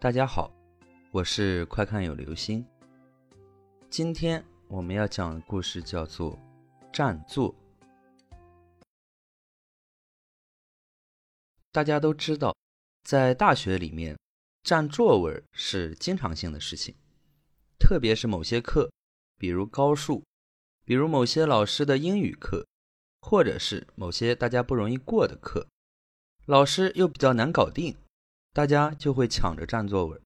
大家好，我是快看有流星。今天我们要讲的故事叫做《占座》。大家都知道，在大学里面，占座位是经常性的事情，特别是某些课，比如高数，比如某些老师的英语课，或者是某些大家不容易过的课，老师又比较难搞定。大家就会抢着占座位。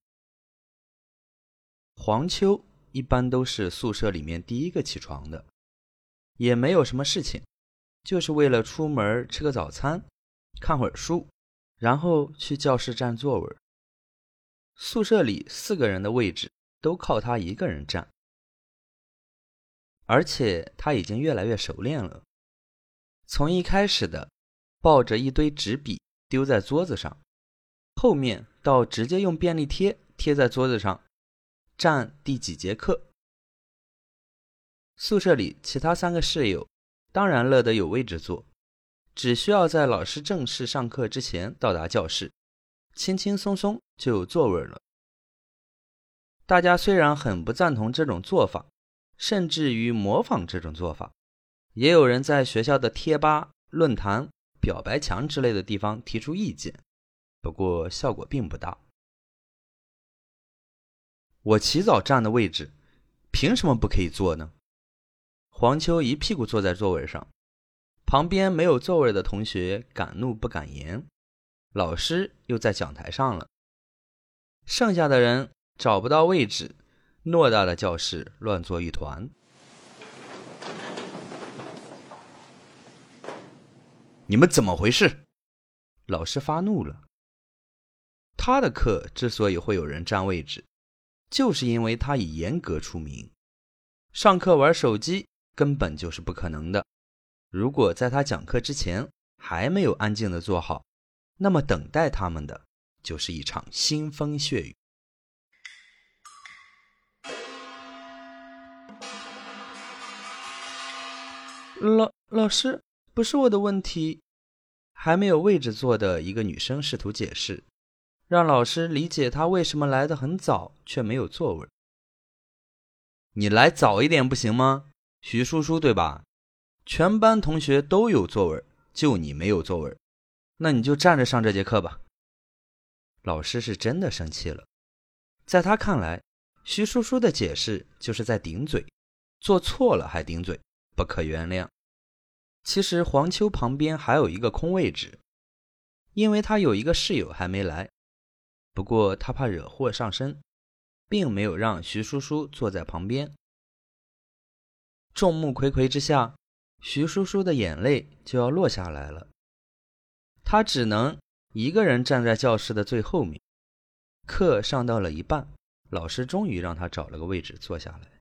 黄秋一般都是宿舍里面第一个起床的，也没有什么事情，就是为了出门吃个早餐，看会儿书，然后去教室占座位。宿舍里四个人的位置都靠他一个人占，而且他已经越来越熟练了。从一开始的抱着一堆纸笔丢在桌子上。后面到直接用便利贴贴在桌子上，占第几节课？宿舍里其他三个室友当然乐得有位置坐，只需要在老师正式上课之前到达教室，轻轻松松就有座位了。大家虽然很不赞同这种做法，甚至于模仿这种做法，也有人在学校的贴吧、论坛、表白墙之类的地方提出意见。不过效果并不大。我起早站的位置，凭什么不可以坐呢？黄秋一屁股坐在座位上，旁边没有座位的同学敢怒不敢言。老师又在讲台上了，剩下的人找不到位置，偌大的教室乱作一团。你们怎么回事？老师发怒了。他的课之所以会有人占位置，就是因为他以严格出名。上课玩手机根本就是不可能的。如果在他讲课之前还没有安静的坐好，那么等待他们的就是一场腥风血雨。老老师，不是我的问题。还没有位置坐的一个女生试图解释。让老师理解他为什么来的很早却没有座位。你来早一点不行吗？徐叔叔对吧？全班同学都有座位，就你没有座位，那你就站着上这节课吧。老师是真的生气了，在他看来，徐叔叔的解释就是在顶嘴，做错了还顶嘴，不可原谅。其实黄秋旁边还有一个空位置，因为他有一个室友还没来。不过他怕惹祸上身，并没有让徐叔叔坐在旁边。众目睽睽之下，徐叔叔的眼泪就要落下来了。他只能一个人站在教室的最后面。课上到了一半，老师终于让他找了个位置坐下来。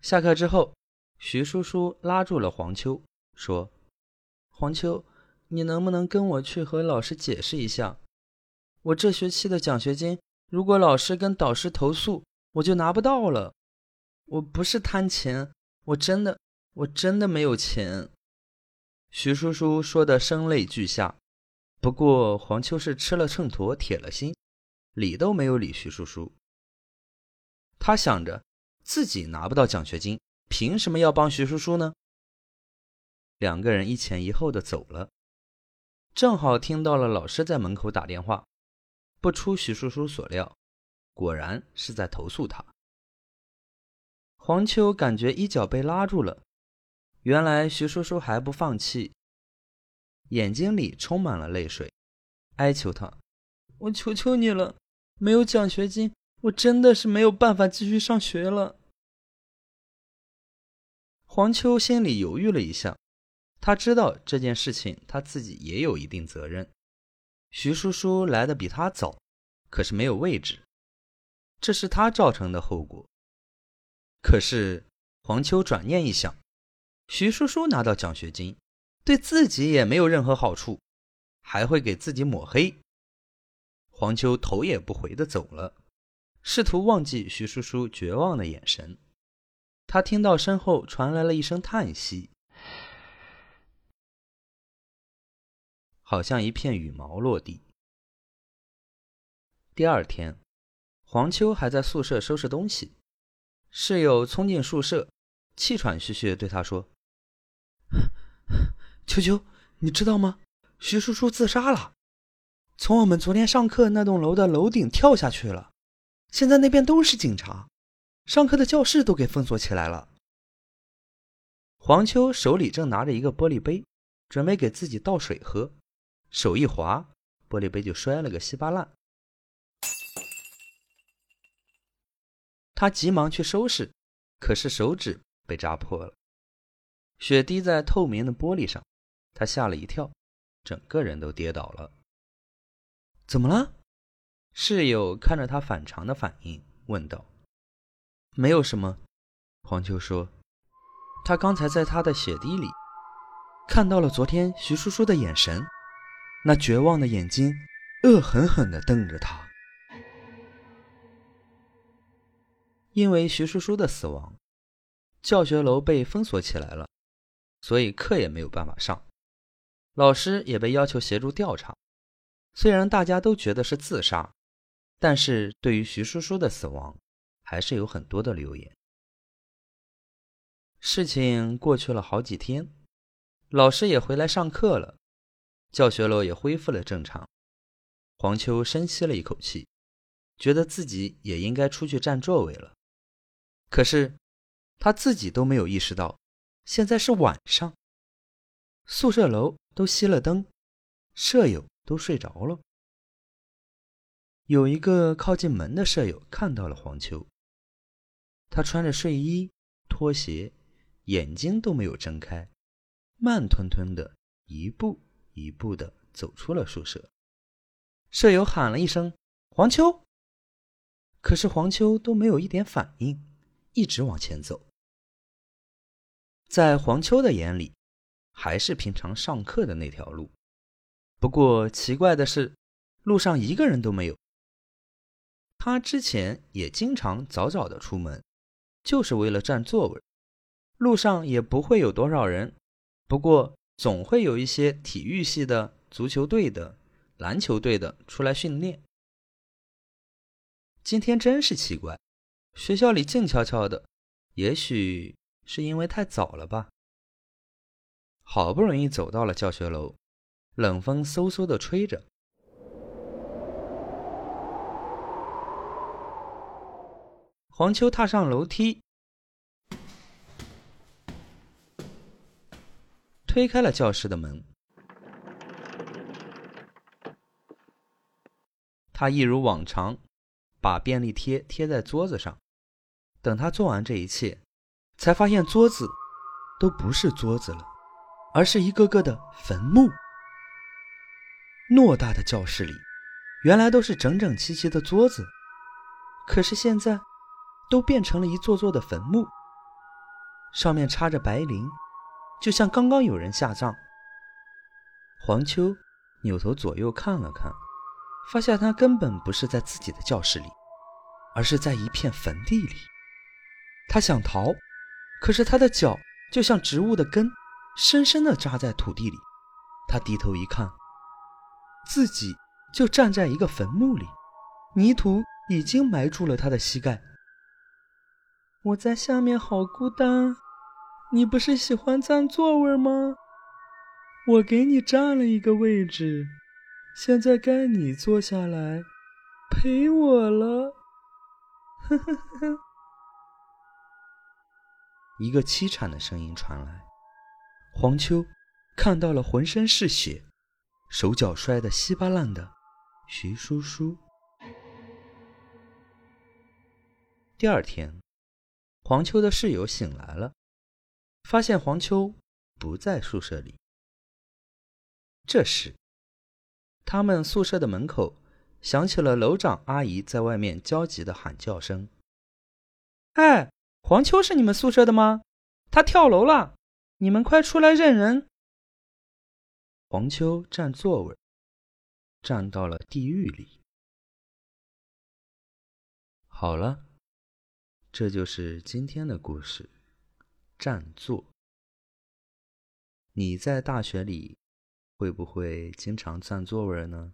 下课之后，徐叔叔拉住了黄秋，说：“黄秋，你能不能跟我去和老师解释一下？”我这学期的奖学金，如果老师跟导师投诉，我就拿不到了。我不是贪钱，我真的，我真的没有钱。徐叔叔说的声泪俱下。不过黄秋是吃了秤砣，铁了心，理都没有理徐叔叔。他想着自己拿不到奖学金，凭什么要帮徐叔叔呢？两个人一前一后的走了，正好听到了老师在门口打电话。不出徐叔叔所料，果然是在投诉他。黄秋感觉衣角被拉住了，原来徐叔叔还不放弃，眼睛里充满了泪水，哀求他：“我求求你了，没有奖学金，我真的是没有办法继续上学了。”黄秋心里犹豫了一下，他知道这件事情他自己也有一定责任。徐叔叔来的比他早，可是没有位置，这是他造成的后果。可是黄秋转念一想，徐叔叔拿到奖学金，对自己也没有任何好处，还会给自己抹黑。黄秋头也不回的走了，试图忘记徐叔叔绝望的眼神。他听到身后传来了一声叹息。好像一片羽毛落地。第二天，黄秋还在宿舍收拾东西，室友冲进宿舍，气喘吁吁对他说：“秋秋，你知道吗？徐叔叔自杀了，从我们昨天上课那栋楼的楼顶跳下去了。现在那边都是警察，上课的教室都给封锁起来了。”黄秋手里正拿着一个玻璃杯，准备给自己倒水喝，手一滑，玻璃杯就摔了个稀巴烂。他急忙去收拾，可是手指被扎破了，血滴在透明的玻璃上，他吓了一跳，整个人都跌倒了。怎么了？室友看着他反常的反应，问道：“没有什么。”黄秋说：“他刚才在他的血滴里，看到了昨天徐叔叔的眼神，那绝望的眼睛，恶狠狠地瞪着他。”因为徐叔叔的死亡，教学楼被封锁起来了，所以课也没有办法上。老师也被要求协助调查。虽然大家都觉得是自杀，但是对于徐叔叔的死亡，还是有很多的留言。事情过去了好几天，老师也回来上课了，教学楼也恢复了正常。黄秋深吸了一口气，觉得自己也应该出去占座位了。可是，他自己都没有意识到，现在是晚上，宿舍楼都熄了灯，舍友都睡着了。有一个靠近门的舍友看到了黄秋，他穿着睡衣、拖鞋，眼睛都没有睁开，慢吞吞的一步一步的走出了宿舍。舍友喊了一声“黄秋”，可是黄秋都没有一点反应。一直往前走，在黄秋的眼里，还是平常上课的那条路。不过奇怪的是，路上一个人都没有。他之前也经常早早的出门，就是为了占座位。路上也不会有多少人，不过总会有一些体育系的、足球队的、篮球队的出来训练。今天真是奇怪。学校里静悄悄的，也许是因为太早了吧。好不容易走到了教学楼，冷风嗖嗖的吹着。黄秋踏上楼梯，推开了教室的门。他一如往常，把便利贴贴在桌子上。等他做完这一切，才发现桌子都不是桌子了，而是一个个的坟墓。偌大的教室里，原来都是整整齐齐的桌子，可是现在都变成了一座座的坟墓，上面插着白绫，就像刚刚有人下葬。黄秋扭头左右看了看，发现他根本不是在自己的教室里，而是在一片坟地里。他想逃，可是他的脚就像植物的根，深深地扎在土地里。他低头一看，自己就站在一个坟墓里，泥土已经埋住了他的膝盖。我在下面好孤单，你不是喜欢占座位吗？我给你占了一个位置，现在该你坐下来陪我了。呵呵呵。一个凄惨的声音传来，黄秋看到了浑身是血、手脚摔得稀巴烂的徐叔叔。第二天，黄秋的室友醒来了，发现黄秋不在宿舍里。这时，他们宿舍的门口响起了楼长阿姨在外面焦急的喊叫声：“哎！”黄秋是你们宿舍的吗？他跳楼了，你们快出来认人！黄秋占座位，站到了地狱里。好了，这就是今天的故事。占座，你在大学里会不会经常占座位呢？